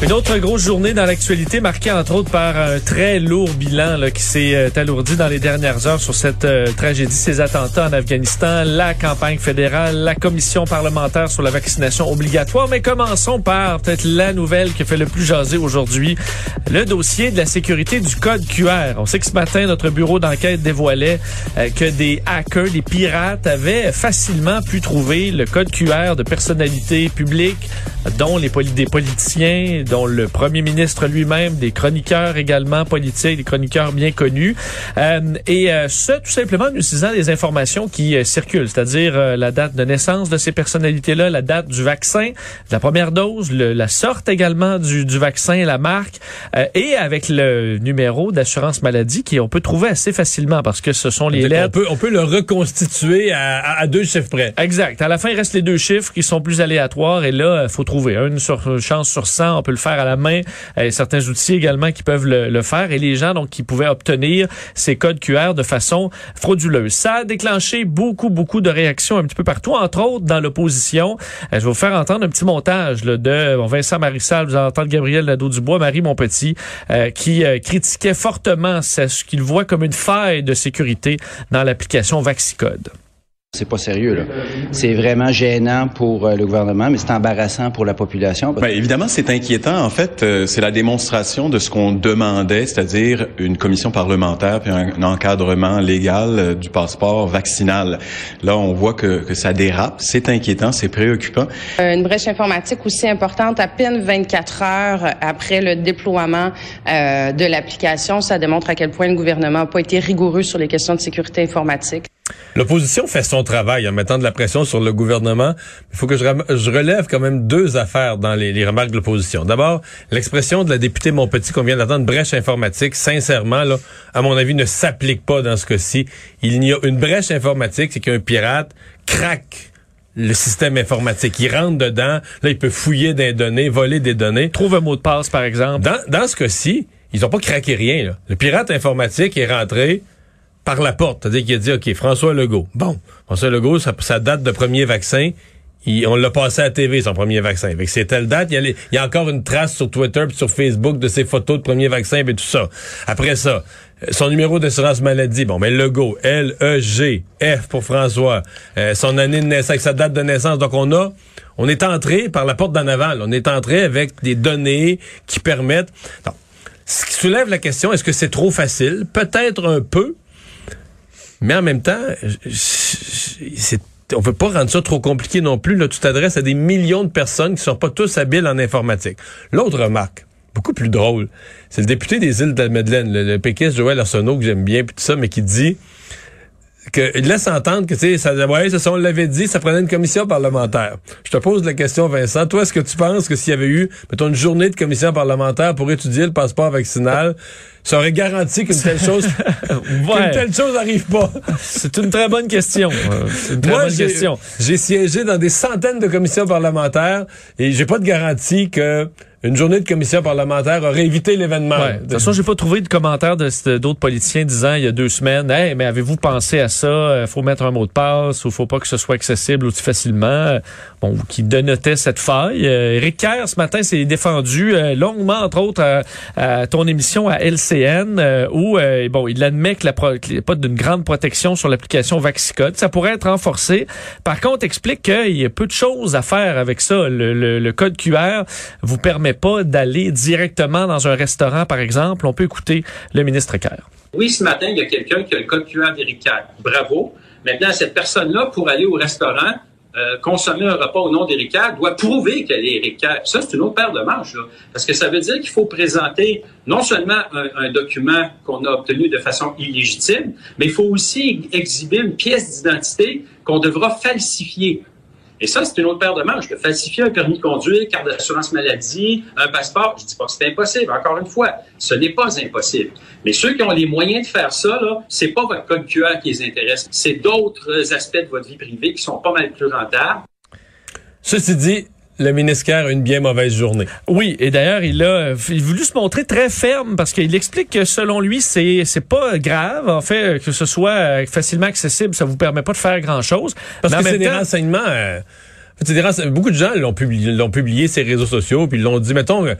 Une autre grosse journée dans l'actualité marquée entre autres par un très lourd bilan là, qui s'est euh, alourdi dans les dernières heures sur cette euh, tragédie, ces attentats en Afghanistan, la campagne fédérale, la commission parlementaire sur la vaccination obligatoire. Mais commençons par peut-être la nouvelle qui fait le plus jaser aujourd'hui, le dossier de la sécurité du code QR. On sait que ce matin, notre bureau d'enquête dévoilait euh, que des hackers, des pirates avaient facilement pu trouver le code QR de personnalités publiques, dont les des politiciens, dont le premier ministre lui-même, des chroniqueurs également politiques, des chroniqueurs bien connus. Euh, et euh, ce, tout simplement en utilisant des informations qui euh, circulent, c'est-à-dire la date de naissance de ces personnalités-là, la date du vaccin, la première dose, la sorte également du, du vaccin, la marque, et avec le numéro d'assurance maladie qui on peut trouver assez facilement parce que ce sont les lettres. On peut, on peut le reconstituer à, à, deux chiffres près. Exact. À la fin, il reste les deux chiffres qui sont plus aléatoires et là, il faut trouver une sur, chance sur 100. On peut le faire à la main. A certains outils également qui peuvent le, faire et les gens donc qui pouvaient obtenir ces codes QR de façon frauduleuse. Ça a déclenché beaucoup beaucoup de réactions un petit peu partout, entre autres dans l'opposition. Euh, je vais vous faire entendre un petit montage de Vincent Marissal, vous allez entendre Gabriel Nadeau-Dubois, Marie Monpetit, euh, qui euh, critiquait fortement ce qu'il voit comme une faille de sécurité dans l'application Vaxicode. C'est pas sérieux, là. C'est vraiment gênant pour euh, le gouvernement, mais c'est embarrassant pour la population. Bien, évidemment, c'est inquiétant. En fait, euh, c'est la démonstration de ce qu'on demandait, c'est-à-dire une commission parlementaire puis un, encadrement légal euh, du passeport vaccinal. Là, on voit que, que ça dérape. C'est inquiétant, c'est préoccupant. Une brèche informatique aussi importante, à peine 24 heures après le déploiement de l'application. Ça démontre à quel point le gouvernement n'a pas été rigoureux sur les questions de sécurité informatique. L'opposition fait son travail en mettant de la pression sur le gouvernement. Il faut que je, relève quand même deux affaires dans les, remarques de l'opposition. D'abord, l'expression de la députée Montpetit qu'on vient d'entendre, brèche informatique, sincèrement, là, à mon avis, ne s'applique pas dans ce cas-ci. Il y a une brèche informatique, c'est qu'un pirate craque le système informatique. Il rentre dedans, là, il peut fouiller des données, voler des données. Trouve un mot de passe, par exemple. Dans, dans ce cas-ci, ils ont pas craqué rien. Là. Le pirate informatique est rentré, par la porte. C'est-à-dire qu'il a dit, OK, François Legault. Bon, François Legault, ça, date de premier vaccin. on l'a passé à TV, son premier vaccin. Avec c'est telle date, il y, a encore une trace sur Twitter et sur Facebook de ses photos de premier vaccin et tout ça. Après ça, son numéro d'assurance maladie, bon, mais Legault, L-E-G, F pour François, euh, son année de naissance, sa date de naissance. Donc, on a, on est entré par la porte d'en avant. On est entré avec des données qui permettent... ce qui soulève la question, est-ce que c'est trop facile? Peut-être un peu, mais en même temps, c'est on veut pas rendre ça trop compliqué non plus. Là, tu t'adresses à des millions de personnes qui sont pas tous habiles en informatique. L'autre remarque, beaucoup plus drôle, c'est le député des îles de la Madeleine, le, le Joël Arsenault, que j'aime bien, puis tout ça, mais qui dit que il laisse entendre que tu sais ça ouais, ça on l'avait dit ça prenait une commission parlementaire. Je te pose la question Vincent, toi est-ce que tu penses que s'il y avait eu mettons une journée de commission parlementaire pour étudier le passeport vaccinal ça aurait garanti qu'une telle chose qu'une telle chose n'arrive pas? C'est une très bonne question. C'est une très bonne question. J'ai siégé dans des centaines de commissions parlementaires et j'ai pas de garantie que une journée de commission parlementaire aurait évité l'événement. De toute façon, j'ai pas trouvé de commentaires d'autres politiciens disant il y a deux semaines, hey, mais avez-vous pensé à ça? Euh, Faut mettre un mot de passe ou faut pas que ce soit accessible aussi facilement? Bon, qui dénotait cette faille. Euh, Éric Kerr ce matin s'est défendu euh, longuement, entre autres, à, ton émission à LCN, où bon, il admet que la qu'il n'y a pas d'une grande protection sur l'application Vaxicode. Ça pourrait être renforcé. Par contre, explique qu'il y a peu de choses à faire avec ça. Le, le code QR vous permet pas d'aller directement dans un restaurant, par exemple. On peut écouter le ministre Kerr. Oui, ce matin, il y a quelqu'un qui a le code QR Bravo. Maintenant, cette personne-là, pour aller au restaurant, euh, consommer un repas au nom d'Éric doit prouver qu'elle est Éric Ça, c'est une autre paire de manches. Parce que ça veut dire qu'il faut présenter non seulement un document qu'on a obtenu de façon illégitime, mais il faut aussi exhiber une pièce d'identité qu'on devra falsifier. Et ça, c'est une autre paire de manches. De falsifier un permis de conduire, carte d'assurance maladie, un passeport, je dis pas que c'est impossible. Encore une fois, ce n'est pas impossible. Mais ceux qui ont les moyens de faire ça, là, c'est pas votre code QR qui les intéresse. C'est d'autres aspects de votre vie privée qui sont pas mal plus rentables. Ceci dit, le ministre a une bien mauvaise journée. Oui, et d'ailleurs, il a, il a voulu se montrer très ferme parce qu'il explique que selon lui, c'est c'est pas grave. En fait, que ce soit facilement accessible, ça vous permet pas de faire grand chose. Parce Mais que c'est des renseignements. euh, c'est des rense- beaucoup de gens l'ont publié, l'ont publié ces réseaux sociaux, puis l'ont dit. Mettons, euh,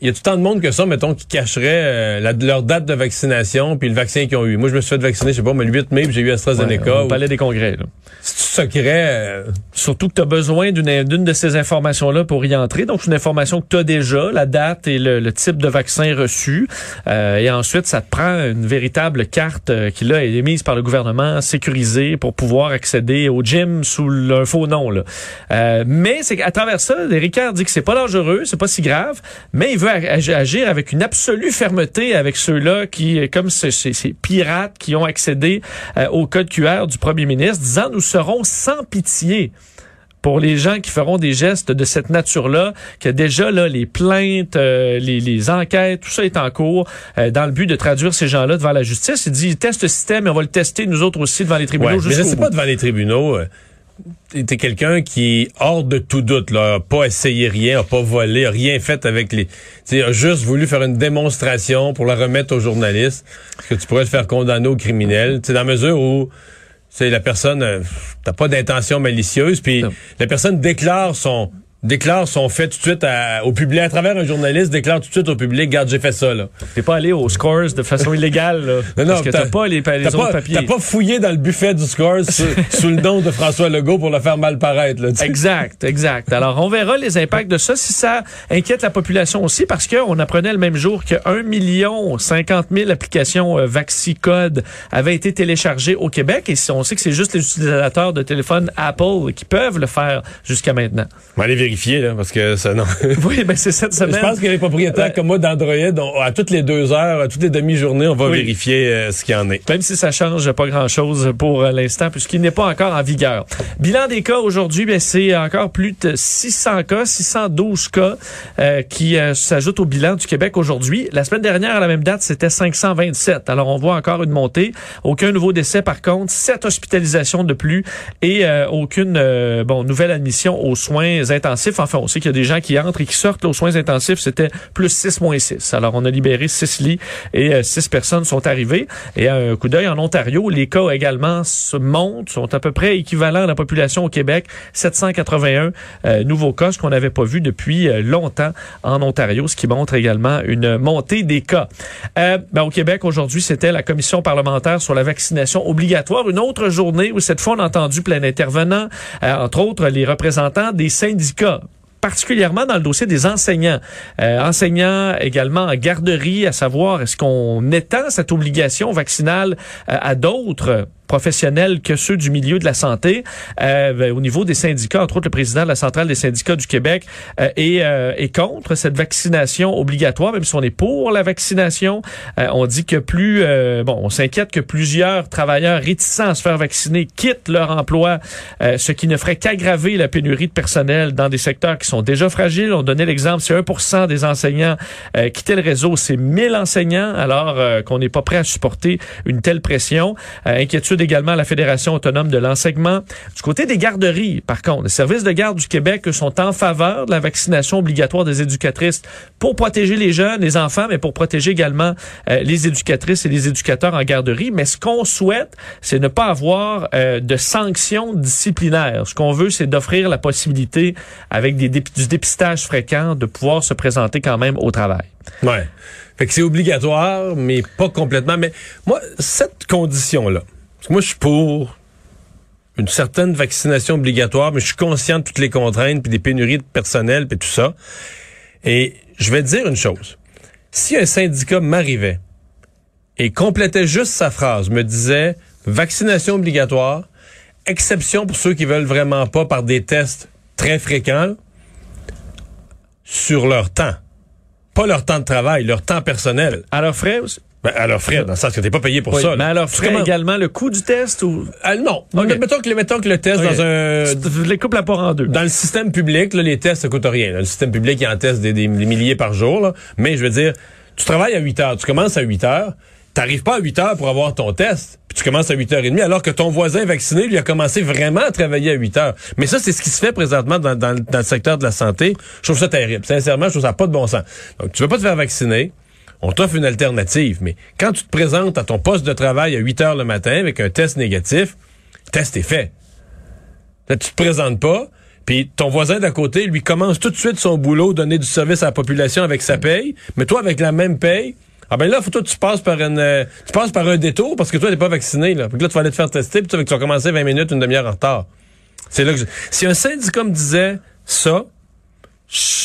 il y a tout tant de monde que ça, mettons, qui cacherait euh, la- leur date de vaccination puis le vaccin qu'ils ont eu. Moi, je me suis fait vacciner, je sais pas, mais le 8 mai, j'ai eu AstraZeneca. on ou- parlait des congrès. tu secret, euh, Surtout que tu as besoin d'une d'une de ces informations-là pour y entrer. Donc, c'est une information que tu as déjà, la date et le, le type de vaccin reçu. Euh, et ensuite, ça te prend une véritable carte euh, qui, là, est émise par le gouvernement, sécurisée pour pouvoir accéder au gym sous un faux nom. Là. Euh, mais c'est qu'à travers ça, Ricard dit que c'est pas dangereux, c'est pas si grave, mais il veut ag- agir avec une absolue fermeté avec ceux-là qui, comme ces, ces- ces pirates qui ont accédé euh, au code QR du premier ministre, disant nous serons sans pitié pour les gens qui feront des gestes de cette nature-là, que déjà là les plaintes, euh, les, les enquêtes, tout ça est en cours euh, dans le but de traduire ces gens-là devant la justice. Il dit teste le système et on va le tester nous autres aussi devant les tribunaux ouais, mais sais bout. pas devant les tribunaux. T'es t'es quelqu'un qui, hors de tout doute, là, a pas essayé rien, a pas volé, a rien fait avec les... Tu a juste voulu faire une démonstration pour la remettre aux journalistes, parce que tu pourrais le faire condamner au criminel. Tu dans la mesure où c'est la personne, euh, t'as pas d'intention malicieuse, puis la personne déclare son déclare son fait tout de suite à- au public, à travers un journaliste, déclare tout de suite au public, garde, j'ai fait ça, là. T'es pas allé aux scores de façon illégale, là, Non, non, parce que t'as pas les, les T'as autres pas, papiers. t'as pas fouillé dans le buffet du score sous, sous le nom de François Legault pour le faire mal paraître. Là. Exact, exact. Alors, on verra les impacts de ça, si ça inquiète la population aussi, parce qu'on apprenait le même jour que 1 million 50 000 applications euh, VaxiCode avaient été téléchargées au Québec, et si on sait que c'est juste les utilisateurs de téléphone Apple qui peuvent le faire jusqu'à maintenant. On va aller vérifier, là, parce que ça, non. Oui, ben c'est cette Je semaine. pense que les propriétaires Ouais. comme moi d'Android, à toutes les deux heures, à toutes les demi-journées, on va Oui. vérifier euh, ce qu'il y en est. Même si ça change pas grand-chose pour euh, l'instant, puisqu'il n'est pas encore en vigueur. Bilan des cas aujourd'hui, ben, c'est encore plus de 600 cas, 612 cas euh, qui s'ajoutent au bilan du Québec aujourd'hui. La semaine dernière, à la même date, c'était 527. Alors, on voit encore une montée. Aucun nouveau décès, par contre. Sept hospitalisations de plus et euh, aucune bon nouvelle admission aux soins intensifs. Enfin, on sait qu'il y a des gens qui entrent et qui sortent aux soins intensifs. C'était plus 6 moins 6. Alors, on a libéré 6 lits et 6 personnes sont arrivées. Et un coup d'œil en Ontario, les cas également se montent, sont à peu près équivalents à la population au Québec. 781 euh, nouveaux cas, ce qu'on n'avait pas vu depuis euh, longtemps en Ontario, ce qui montre également une montée des cas. Euh, ben, au Québec, aujourd'hui, c'était la commission parlementaire sur la vaccination obligatoire. Une autre journée où cette fois, on a entendu plein d'intervenants, euh, entre autres les représentants des syndicats particulièrement dans le dossier des enseignants. Euh, enseignants également en garderie, à savoir est-ce qu'on étend cette obligation vaccinale euh, à d'autres professionnels que ceux du milieu de la santé. Euh, ben, au niveau des syndicats, entre autres le président de la centrale des syndicats du Québec euh, est, euh, est contre cette vaccination obligatoire, même si on est pour la vaccination. Euh, on dit que plus, euh, bon, on s'inquiète que plusieurs travailleurs réticents à se faire vacciner quittent leur emploi, euh, ce qui ne ferait qu'aggraver la pénurie de personnel dans des secteurs qui sont déjà fragiles. On donnait l'exemple, c'est 1% des enseignants quittaient le réseau, c'est 1000 enseignants, alors qu'on n'est pas prêt à supporter une telle pression. Euh, également à la Fédération autonome de l'enseignement. Du côté des garderies, par contre, les services de garde du Québec sont en faveur de la vaccination obligatoire des éducatrices pour protéger les jeunes, les enfants, mais pour protéger également euh, les éducatrices et les éducateurs en garderie. Mais ce qu'on souhaite, c'est ne pas avoir euh, de sanctions disciplinaires. Ce qu'on veut, c'est d'offrir la possibilité, avec du dépistage fréquent, de pouvoir se présenter quand même au travail. Ouais. Fait que c'est obligatoire, mais pas complètement. Mais moi, cette condition-là, parce que moi, je suis pour une certaine vaccination obligatoire, mais je suis conscient de toutes les contraintes, puis des pénuries de personnel, puis tout ça. Et je vais te dire une chose. Si un syndicat m'arrivait et complétait juste sa phrase, me disait vaccination obligatoire, exception pour ceux qui veulent vraiment pas par des tests très fréquents, sur leur temps. Pas leur temps de travail, leur temps personnel. À leurs frais, Ben, à leurs frais, dans le sens que t'es pas payé pour Oui, ça. mais alors, commandes- également le coût du test ou? Ah, non. Ok. Mais Mettons, que, mettons que le test dans un... Les coupes la part en deux. Dans le système public, là, les tests, ça coûte rien. là. Le système public, il en teste des, des- des milliers par jour. là. Mais je veux dire, tu travailles à 8 heures, tu commences à 8 heures, t'arrives pas à 8 heures pour avoir ton test, puis tu commences à 8h30, alors que ton voisin vacciné, lui, a commencé vraiment à travailler à 8 heures. Mais ça, c'est ce qui se fait présentement dans, dans- dans le secteur de la santé. Je trouve ça terrible. Sincèrement, je trouve ça pas de bon sens. Donc, tu veux pas te faire vacciner, on t'offre une alternative, mais quand tu te présentes à ton poste de travail à 8 heures le matin avec un test négatif, le test est fait. Là, tu te présentes pas, puis ton voisin d'à côté, lui, commence tout de suite son boulot, donner du service à la population avec sa paye, mais toi, avec la même paye, ah ben là, faut toi, tu passes par une, euh, tu passes par un détour parce que toi, t'es pas vacciné, là. Que là, tu vas aller te faire tester, puis tu vas commencer 20 minutes, une demi-heure en retard. C'est là que je- si un syndicat me disait ça,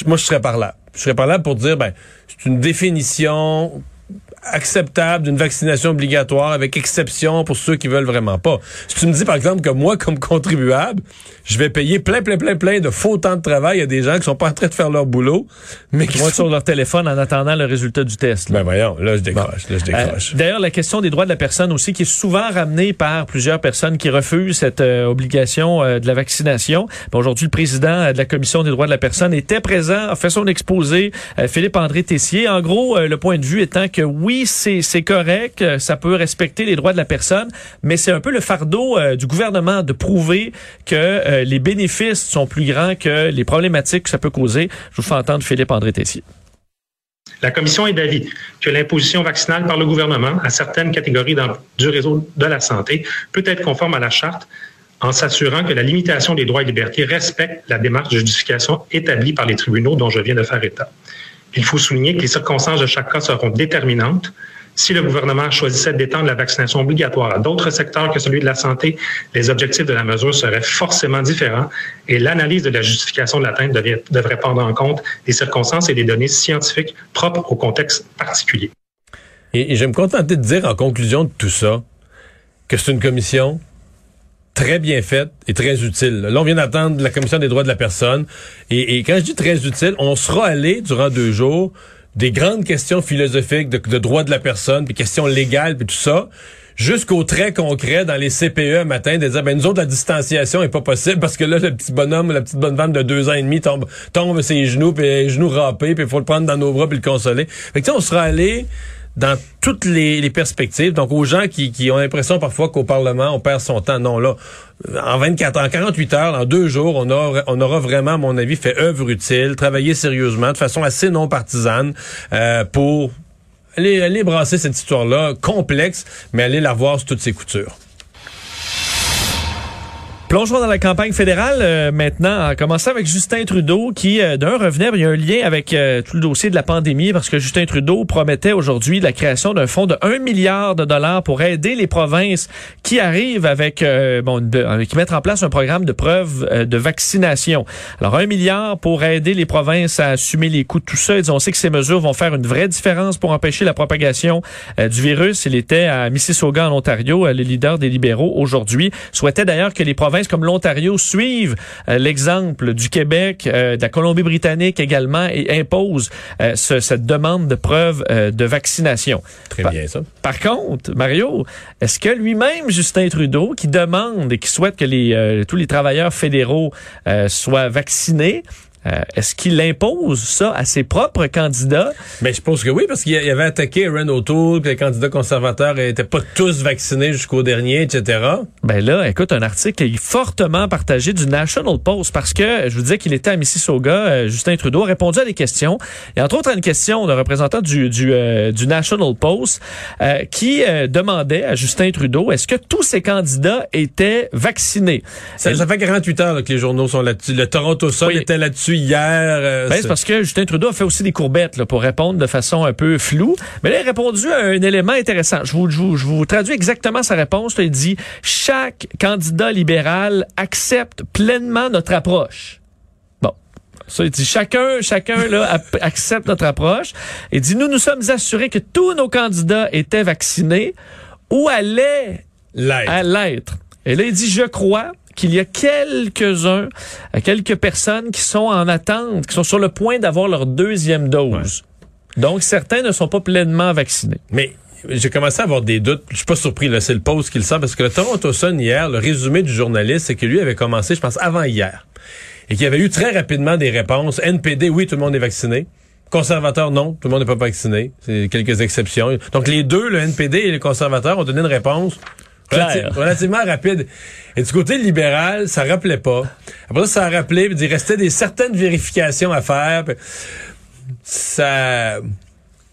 moi, je serais par là. Je serais par là pour dire, ben, c'est une définition acceptable d'une vaccination obligatoire avec exception pour ceux qui veulent vraiment pas. Si tu me dis par exemple que moi comme contribuable, je vais payer plein plein plein plein de faux temps de travail à des gens qui sont pas en train de faire leur boulot, mais qui vont être sur leur téléphone en attendant le résultat du test. là. Ben voyons, là je décroche, là je décroche. Euh, D'ailleurs, la question des droits de la personne aussi, qui est souvent ramenée par plusieurs personnes qui refusent cette euh, obligation euh, de la vaccination. Bon, Aujourd'hui, le président de la Commission des droits de la personne était présent, a fait son exposé, Philippe-André Tessier. En gros, le point de vue étant que oui, c'est correct, euh, ça peut respecter les droits de la personne, mais c'est un peu le fardeau euh, du gouvernement de prouver que euh, les bénéfices sont plus grands que les problématiques que ça peut causer. Je vous fais entendre Philippe-André Tessier. La Commission est d'avis que l'imposition vaccinale par le gouvernement à certaines catégories du réseau de la santé peut être conforme à la charte en s'assurant que la limitation des droits et libertés respecte la démarche de justification établie par les tribunaux dont je viens de faire état. Il faut souligner que les circonstances de chaque cas seront déterminantes. Si le gouvernement choisissait d'étendre la vaccination obligatoire à d'autres secteurs que celui de la santé, les objectifs de la mesure seraient forcément différents et l'analyse de la justification de l'atteinte devrait prendre en compte les circonstances et les données scientifiques propres au contexte particulier. Et, et je me contenter de dire en conclusion de tout ça que c'est une commission très bien faite et très utile. Là, on vient d'attendre la commission des droits de la personne. Et, et quand je dis très utile, on sera allé durant deux jours des grandes questions philosophiques de, de droits de la personne, puis questions légales, puis tout ça, jusqu'au très concret dans les CPE matin, de dire, ben nous autres, la distanciation est pas possible parce que là, le petit bonhomme la petite bonne femme de deux ans et demi tombe, tombe ses genoux, puis les genoux râpés, puis il faut le prendre dans nos bras puis le consoler. Fait que on sera allé dans toutes les, perspectives. Donc, aux gens qui, qui ont l'impression parfois qu'au Parlement, on perd son temps. Non, là, en 24 en 48 heures, en deux jours, on, aura, on aura vraiment, à mon avis, fait œuvre utile, travaillé sérieusement, de façon assez non partisane, euh, pour aller, aller brasser cette histoire-là, complexe, mais aller la voir sur toutes ses coutures. Plongeons dans la campagne fédérale euh, maintenant, en commençant avec Justin Trudeau qui, euh, d'un, revenait, il y a un lien avec euh, tout le dossier de la pandémie parce que Justin Trudeau promettait aujourd'hui la création d'un fonds de 1 milliard de dollars pour aider les provinces qui arrivent avec, euh, bon, de- euh, qui mettent en place un programme de preuve euh, de vaccination. Alors, un milliard pour aider les provinces à assumer les coûts de tout ça. Ils on sait que ces mesures vont faire une vraie différence pour empêcher la propagation du virus. Il était à Mississauga, en Ontario, le leader des libéraux aujourd'hui. Souhaitait d'ailleurs que les provinces comme l'Ontario suivent euh, l'exemple du Québec, euh, de la Colombie-Britannique également et imposent euh, ce- cette demande de preuve de vaccination. Très Par- bien, ça. Par contre, Mario, est-ce que lui-même, Justin Trudeau, qui demande et qui souhaite que les, tous les travailleurs fédéraux soient vaccinés, euh, est-ce qu'il impose ça à ses propres candidats? Mais je pense que oui, parce qu'il avait attaqué Aaron O'Toole, que les candidats conservateurs n'étaient pas tous vaccinés jusqu'au dernier, etc. Ben là, écoute, un article est fortement partagé du National Post parce que je vous disais qu'il était à Mississauga. euh, Justin Trudeau a répondu à des questions. Et entre autres à une question d'un représentant du, du, euh, du National Post euh, qui demandait à Justin Trudeau est-ce que tous ces candidats étaient vaccinés? Ça, fait 48 heures là, que les journaux sont là-dessus. Le Toronto Sun Oui. était là-dessus hier. euh, Ben, c'est- parce que Justin Trudeau a fait aussi des courbettes là, pour répondre de façon un peu floue. Mais là, il a répondu à un élément intéressant. Je vous, je vous, je vous traduis exactement sa réponse. Là, il dit « Chaque candidat libéral accepte pleinement notre approche. » Bon. Ça, il dit chacun, chacun là, accepte notre approche. Il dit nous nous sommes assurés que tous nos candidats étaient vaccinés ou allaient à l'être. Et là, il dit, je crois qu'il y a quelques-uns, euh, quelques personnes qui sont en attente, qui sont sur le point d'avoir leur deuxième dose. Donc, certains ne sont pas pleinement vaccinés. Mais j'ai commencé à avoir des doutes. Je suis pas surpris, là, c'est le post qui le sent, parce que le Toronto Sun, hier, le résumé du journaliste, c'est que lui avait commencé, je pense, avant hier. Et qu'il y avait eu très rapidement des réponses. NPD, oui, tout le monde est vacciné. Conservateur, non, tout le monde n'est pas vacciné. C'est quelques exceptions. Donc, les deux, le NPD et les conservateurs, ont donné une réponse Claire. relativement rapide. Et du côté libéral, ça rappelait pas. Après ça, ça a rappelé, puis il restait des certaines vérifications à faire. puis ça,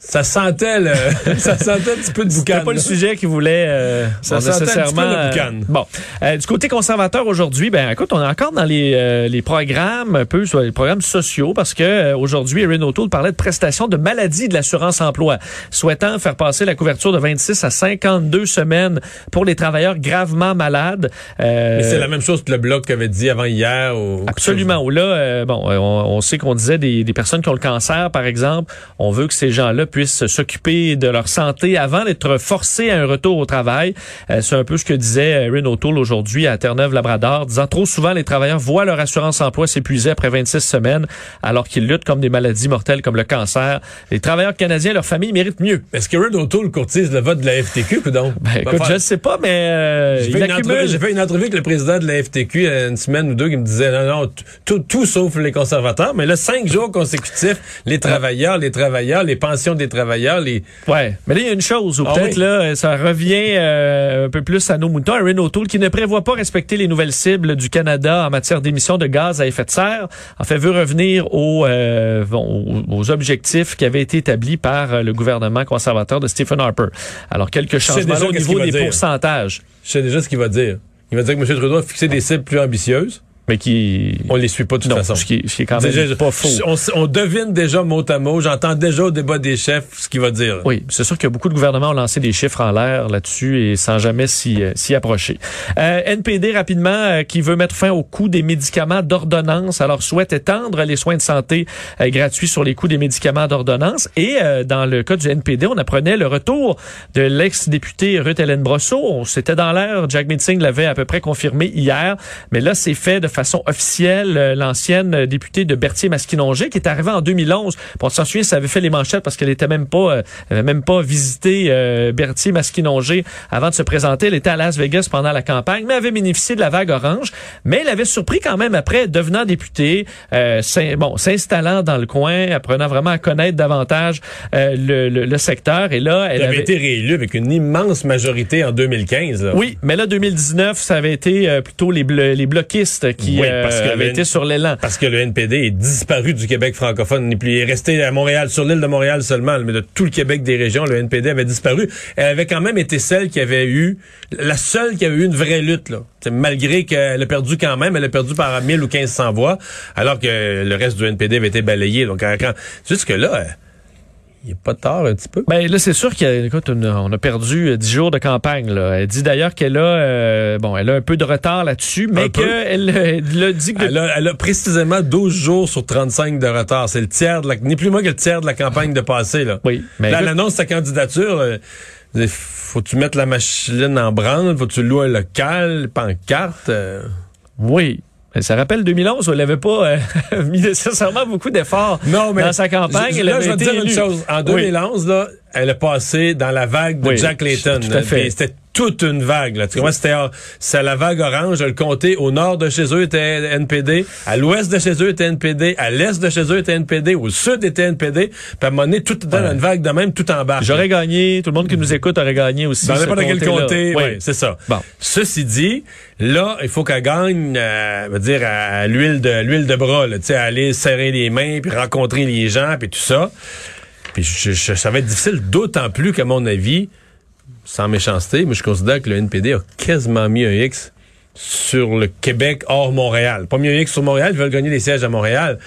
ça sentait le, ça sentait un petit peu de boucan. C'était pas le sujet qui voulait euh, Ça sentait un petit peu nécessairement. le euh, bon, Euh, du côté conservateur aujourd'hui, ben écoute, on est encore dans les, euh, les programmes un peu sur les programmes sociaux parce que euh, aujourd'hui, Erin O'Toole parlait de prestations de maladie de l'assurance emploi, souhaitant faire passer la couverture de 26 à 52 semaines pour les travailleurs gravement malades. Euh, Mais c'est la même chose que le bloc avait dit avant hier. Ou, Absolument. Ou là, euh, bon, on, on sait qu'on disait des, des personnes qui ont le cancer, par exemple. On veut que ces gens-là puissent s'occuper de leur santé avant d'être forcés à un retour au travail. Euh, c'est un peu ce que disait Erin O'Toole aujourd'hui à Terre-Neuve-Labrador, disant trop souvent les travailleurs voient leur assurance emploi s'épuiser après 26 semaines alors qu'ils luttent comme des maladies mortelles comme le cancer. Les travailleurs canadiens, leurs familles méritent mieux. Est-ce que Red O'Toole courtise le vote de la FTQ ou donc? Ben, écoute, je ne sais pas, mais euh, J'ai fait, une entrevue- j'ai fait une entrevue avec le président de la FTQ il y a une semaine ou deux qui me disait non, non, tout, tout sauf les conservateurs. Mais là, cinq jours consécutifs, les travailleurs, les travailleurs, les pensions des travailleurs, les. Ouais, mais là, il y a une chose où Ah peut-être oui. là, ça revient euh, un peu plus à nos moutons. Erin O'Toole qui ne prévoit pas respecter les nouvelles cibles du Canada en matière d'émissions de gaz à effet de serre, en fait, veut revenir aux, euh, aux, aux objectifs qui avaient été établis par euh, le gouvernement conservateur de Stephen Harper. Alors, quelques changements déjà là au niveau des dire. pourcentages, Je sais déjà ce qu'il va dire. Il va dire que M. Trudeau a fixé des cibles plus ambitieuses. Mais qui... On les suit pas de toute non, façon. ce qui, ce qui est quand même Déjà, pas faux. On, on devine déjà mot à mot. J'entends déjà au débat des chefs ce qu'il va dire. Oui, c'est sûr que beaucoup de gouvernements ont lancé des chiffres en l'air là-dessus et sans jamais s'y euh, s'y approcher. Euh, NPD rapidement euh, qui veut mettre fin au coût des médicaments d'ordonnance, alors souhaite étendre les soins de santé euh, gratuits sur les coûts des médicaments d'ordonnance et euh, dans le cas du NPD, on apprenait le retour de l'ex-députée Ruth Hélène Brosseau. C'était dans l'air, Jack Meeting l'avait à peu près confirmé hier, mais là c'est fait de façon officielle. Euh, L'ancienne députée de Berthier-Masquinongé qui est arrivée en 2011. Bon, on s'en souvient, ça avait fait les manchettes parce qu'elle était même pas, euh, elle avait même pas visité euh, Berthier-Masquinongé avant de se présenter. Elle était à Las Vegas pendant la campagne, mais avait bénéficié de la vague orange. Mais elle avait surpris quand même après, devenant députée, euh, bon, s'installant dans le coin, apprenant vraiment à connaître davantage euh, le, le- le secteur. Et là, elle avait avait été réélu avec une immense majorité en 2015. là. oui, mais là, 2019, ça avait été euh, plutôt les, blo- les bloquistes qui Oui, euh, parce que avaient le- été sur l'élan. Parce que le NPD est disparu du Québec francophone. Il n'est plus- il est resté à Montréal, sur l'île de Montréal seulement, mais de tout le Québec des régions, le NPD avait disparu. Elle avait quand même été celle qui avait eu, la seule qui avait eu une vraie lutte, là. C'est malgré qu'elle a perdu quand même, elle a perdu par 1000 ou 1500 voix, alors que le reste du NPD avait été balayé. Donc, quand, juste que là, il n'y a pas de tort un petit peu. Ben là, c'est sûr qu'on a, perdu euh, 10 jours de campagne. Là. Elle dit d'ailleurs qu'elle a, euh, bon, elle a un peu de retard là-dessus, mais qu'elle euh, elle a dit que Elle a, elle a précisément 12 jours sur 35 de retard. C'est le tiers de la, ni plus moins que le tiers de la campagne de passé, là. oui, mais Là, elle annonce sa candidature. euh, faut-tu mettre la machine en branle? Faut-tu louer un local, pancarte? euh? oui. Mais Ça rappelle 2011 où elle n'avait pas euh, mis nécessairement beaucoup d'efforts Non, mais dans sa campagne. je- Elle là, avait je vais te dire une chose. En Oui. 2011, là, elle a passé dans la vague de Oui, Jack Layton. tout à fait. Puis C'était toute une vague. Là. Tu vois, c'était c'est la vague orange. Le comté au nord de chez eux était NPD, à l'ouest de chez eux était NPD, à l'est de chez eux était NPD, au sud était NPD. Puis à un moment donné, tout dans Ouais. une vague de même, tout en bas. J'aurais gagné. Tout le monde qui nous écoute aurait gagné aussi. Dans n'importe quel comté, Oui. c'est ça. Bon. Ceci dit, là, il faut qu'elle gagne, euh, va dire, à l'huile de l'huile de bras, tu sais, aller serrer les mains, puis rencontrer les gens, puis tout ça. Puis je- je- ça va être difficile, d'autant plus qu'à mon avis, sans méchanceté, mais je considère que le NPD a quasiment mis un X sur le Québec hors Montréal. Pas mis un X sur Montréal, ils veulent gagner des sièges à Montréal.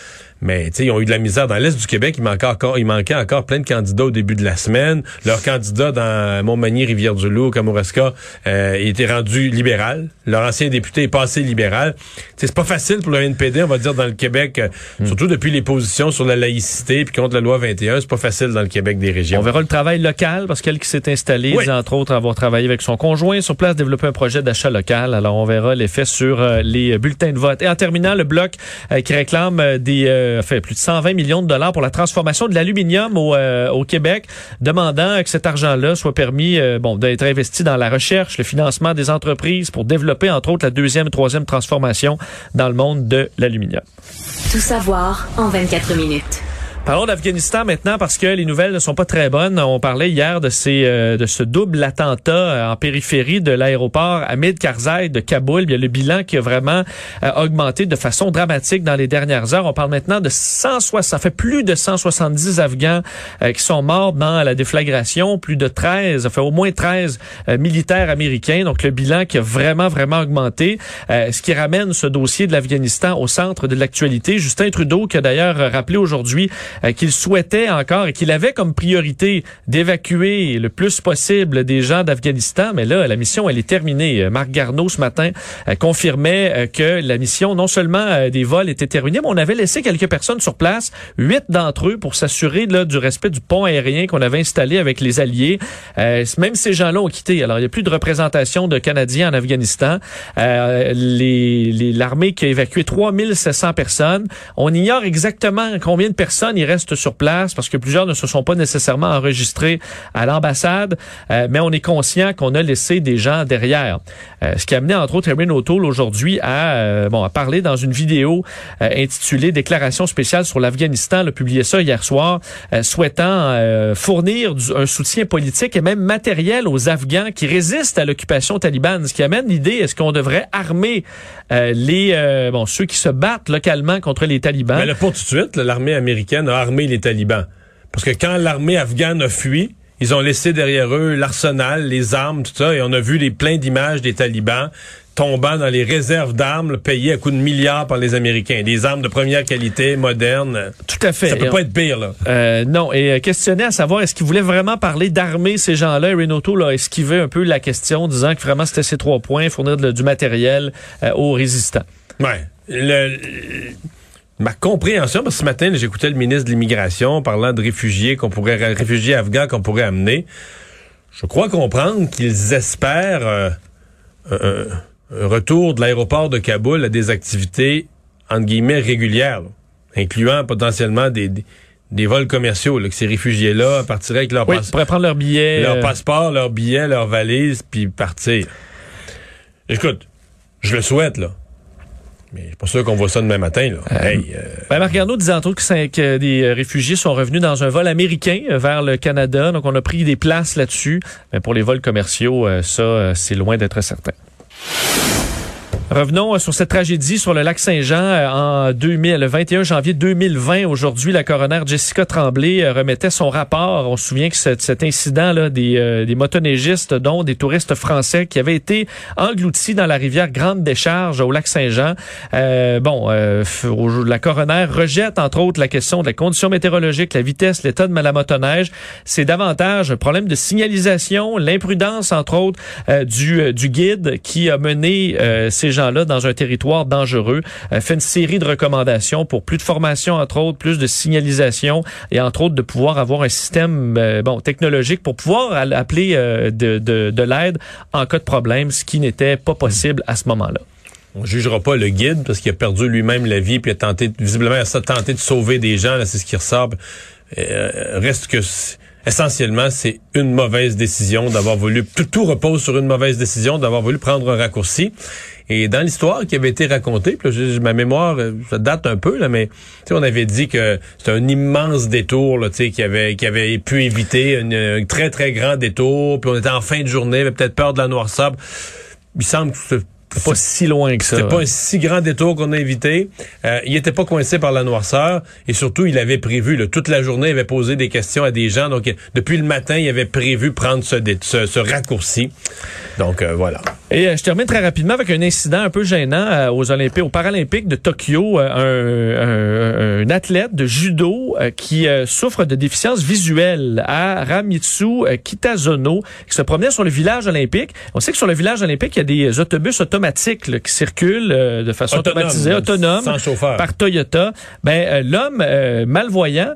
Mais tu sais, ils ont eu de la misère dans l'est du Québec. Il manquait encore, il manquait encore plein de candidats au début de la semaine. Leur candidat dans Montmagny, Rivière-du-Loup, Kamouraska, euh, était rendu libéral. Leur ancien député est passé libéral. C'est pas facile pour le NPD, on va dire, dans le Québec, euh, surtout depuis les positions sur la laïcité puis contre la loi 21. C'est pas facile dans le Québec des régions. On verra le travail local parce qu'elle qui s'est installée, Oui. dit entre autres avoir travaillé avec son conjoint sur place, développer un projet d'achat local. Alors on verra l'effet sur euh, les bulletins de vote. Et en terminant, le bloc euh, qui réclame euh, des, euh, fait plus de 120 millions de dollars pour la transformation de l'aluminium au, euh, au Québec, demandant que cet argent-là soit permis, euh, bon, d'être investi dans la recherche, le financement des entreprises pour développer entre autres la deuxième et troisième transformation dans le monde de l'aluminium. Tout savoir en 24 minutes. Parlons d'Afghanistan maintenant parce que les nouvelles ne sont pas très bonnes. On parlait hier de ces euh, de ce double attentat euh, en périphérie de l'aéroport Hamid Karzai de Kaboul. Il y a le bilan qui a vraiment euh, augmenté de façon dramatique dans les dernières heures. On parle maintenant de 160, ça fait plus de 170 Afghans qui sont morts dans la déflagration, plus de 13, ça fait au moins 13 militaires américains. Donc le bilan qui a vraiment vraiment augmenté, ce qui ramène ce dossier de l'Afghanistan au centre de l'actualité. Justin Trudeau qui a d'ailleurs rappelé aujourd'hui euh, qu'il souhaitait encore et qu'il avait comme priorité d'évacuer le plus possible des gens d'Afghanistan. Mais là, la mission, elle est terminée. Euh, Marc Garneau, ce matin, euh, confirmait que la mission, non seulement des vols était terminée, mais on avait laissé quelques personnes sur place, huit d'entre eux, pour s'assurer du respect du pont aérien qu'on avait installé avec les Alliés. même ces gens-là ont quitté. Alors, il n'y a plus de représentation de Canadiens en Afghanistan. Euh, L'armée qui a évacué 3700 personnes. On ignore exactement combien de personnes reste sur place parce que plusieurs ne se sont pas nécessairement enregistrés à l'ambassade, euh, mais on est conscient qu'on a laissé des gens derrière. Euh, ce qui a amené entre autres Erin O'Toole aujourd'hui à euh, bon à parler dans une vidéo intitulée Déclaration spéciale sur l'Afghanistan, le publié ça hier soir, souhaitant fournir un soutien politique et même matériel aux Afghans qui résistent à l'occupation talibane. Ce qui amène l'idée est-ce qu'on devrait armer les bon ceux qui se battent localement contre les talibans? Mais là, pour tout de suite, l'armée américaine a armé les talibans. Parce que quand l'armée afghane a fui, ils ont laissé derrière eux l'arsenal, les armes, tout ça, et on a vu les plein d'images des talibans tombant dans les réserves d'armes payées à coups de milliards par les Américains. Des armes de première qualité, modernes. Tout à fait. Ça peut pas être pire, là. Euh, non, et euh, questionner à savoir, est-ce qu'ils voulaient vraiment parler d'armer ces gens-là? Renato là, esquivé un peu la question, disant que vraiment c'était ces trois points, fournir du matériel euh, aux résistants. Ouais. Le, ma compréhension, parce que ce matin, j'écoutais le ministre de l'Immigration parlant de réfugiés qu'on pourrait, réfugiés afghans qu'on pourrait amener. Je crois comprendre qu'ils espèrent euh, un, retour de l'aéroport de Kaboul à des activités, entre guillemets, régulières, incluant potentiellement des, des, vols commerciaux, que ces réfugiés-là partiraient avec leur oui, passeport. prendre leur billet. Leur euh, passeport, leur billet, leur valise, puis partir. Écoute, je le souhaite, là. Mais je suis pas sûr qu'on voit ça demain matin. Là. Euh, hey, euh... ben Marc Garneau disait entre autres que, que, des euh, réfugiés sont revenus dans un vol américain euh, vers le Canada. Donc, on a pris des places là-dessus. Mais pour les vols commerciaux, ça, c'est loin d'être certain. Revenons euh, sur cette tragédie sur le lac Saint-Jean euh, en 2000, le 21 janvier 2020. Aujourd'hui, la coroner Jessica Tremblay euh, remettait son rapport. On se souvient que cet, incident-là des, des motoneigistes, dont des touristes français qui avaient été engloutis dans la rivière Grande Décharge au lac Saint-Jean. Euh, bon, la coroner rejette entre autres la question de la condition météorologique, la vitesse, l'état de la motoneige. C'est davantage un problème de signalisation, l'imprudence entre autres du, du guide qui a mené ces gens là dans un territoire dangereux. Euh, fait une série de recommandations pour plus de formation, entre autres, plus de signalisation et entre autres de pouvoir avoir un système euh, bon technologique pour pouvoir appeler euh, de, de, de l'aide en cas de problème, ce qui n'était pas possible à ce moment-là. On jugera pas le guide parce qu'il a perdu lui-même la vie puis a tenté visiblement il a tenté de sauver des gens c'est ce qui ressort reste que essentiellement, c'est une mauvaise décision d'avoir voulu, tout, repose sur une mauvaise décision d'avoir voulu prendre un raccourci. Et dans l'histoire qui avait été racontée, puis ma mémoire, euh, ça date un peu, là, mais on avait dit que c'était un immense détour là, qui avait qui avait pu éviter un très, très grand détour, puis on était en fin de journée, avait peut-être peur de la noirceur. Il semble que pas si loin que ça. C'était pas un si grand détour qu'on a évité. Euh, il était pas coincé par la noirceur et surtout il avait prévu là, toute la journée il avait posé des questions à des gens donc depuis le matin il avait prévu prendre ce, ce, raccourci. Donc euh, voilà. Et euh, je termine très rapidement avec un incident un peu gênant aux Olympiques, aux Paralympiques de Tokyo, un, un, un, athlète de judo qui souffre de déficience visuelle à Ramitsu Kitazono qui se promenait sur le village olympique. On sait que sur le village olympique il y a des autobus automatiques qui circule euh, de façon automatisée, autonome, par Toyota. Ben euh, l'homme euh, malvoyant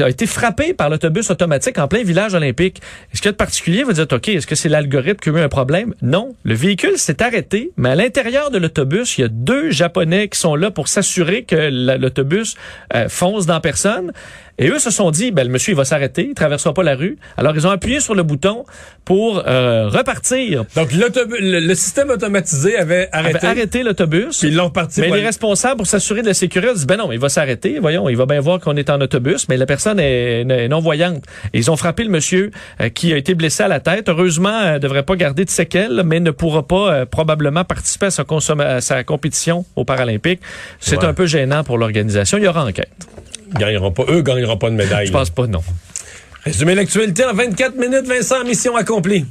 a été frappé par l'autobus automatique en plein village olympique. Est-ce qu'il y a de particulier? Vous dites, OK, est-ce que c'est l'algorithme qui a eu un problème? Non. Le véhicule s'est arrêté, mais à l'intérieur de l'autobus, il y a deux Japonais qui sont là pour s'assurer que la- l'autobus euh, fonce dans personne. Et eux se sont dit, ben, le monsieur, il va s'arrêter, il traversera pas la rue. Alors, ils ont appuyé sur le bouton pour euh, repartir. Donc, le, le système automatisé avait arrêté. Avait arrêté l'autobus. Puis ils l'ont reparti. Mais les aller- responsables pour s'assurer de la sécurité disent, ben non, il va s'arrêter. Voyons, il va bien voir qu'on est en autobus, mais la personne est, est non-voyante. Et ils ont frappé le monsieur euh, qui a été blessé à la tête. Heureusement, euh, devrait pas garder de séquelles, mais ne pourra pas euh, probablement participer à sa, à sa compétition aux Paralympiques. C'est Ouais. un peu gênant pour l'organisation. Il y aura enquête. Gagneront pas, eux gagneront pas de médaille. Je pense pas, non. Résumer l'actualité en 24 minutes, Vincent, mission accomplie.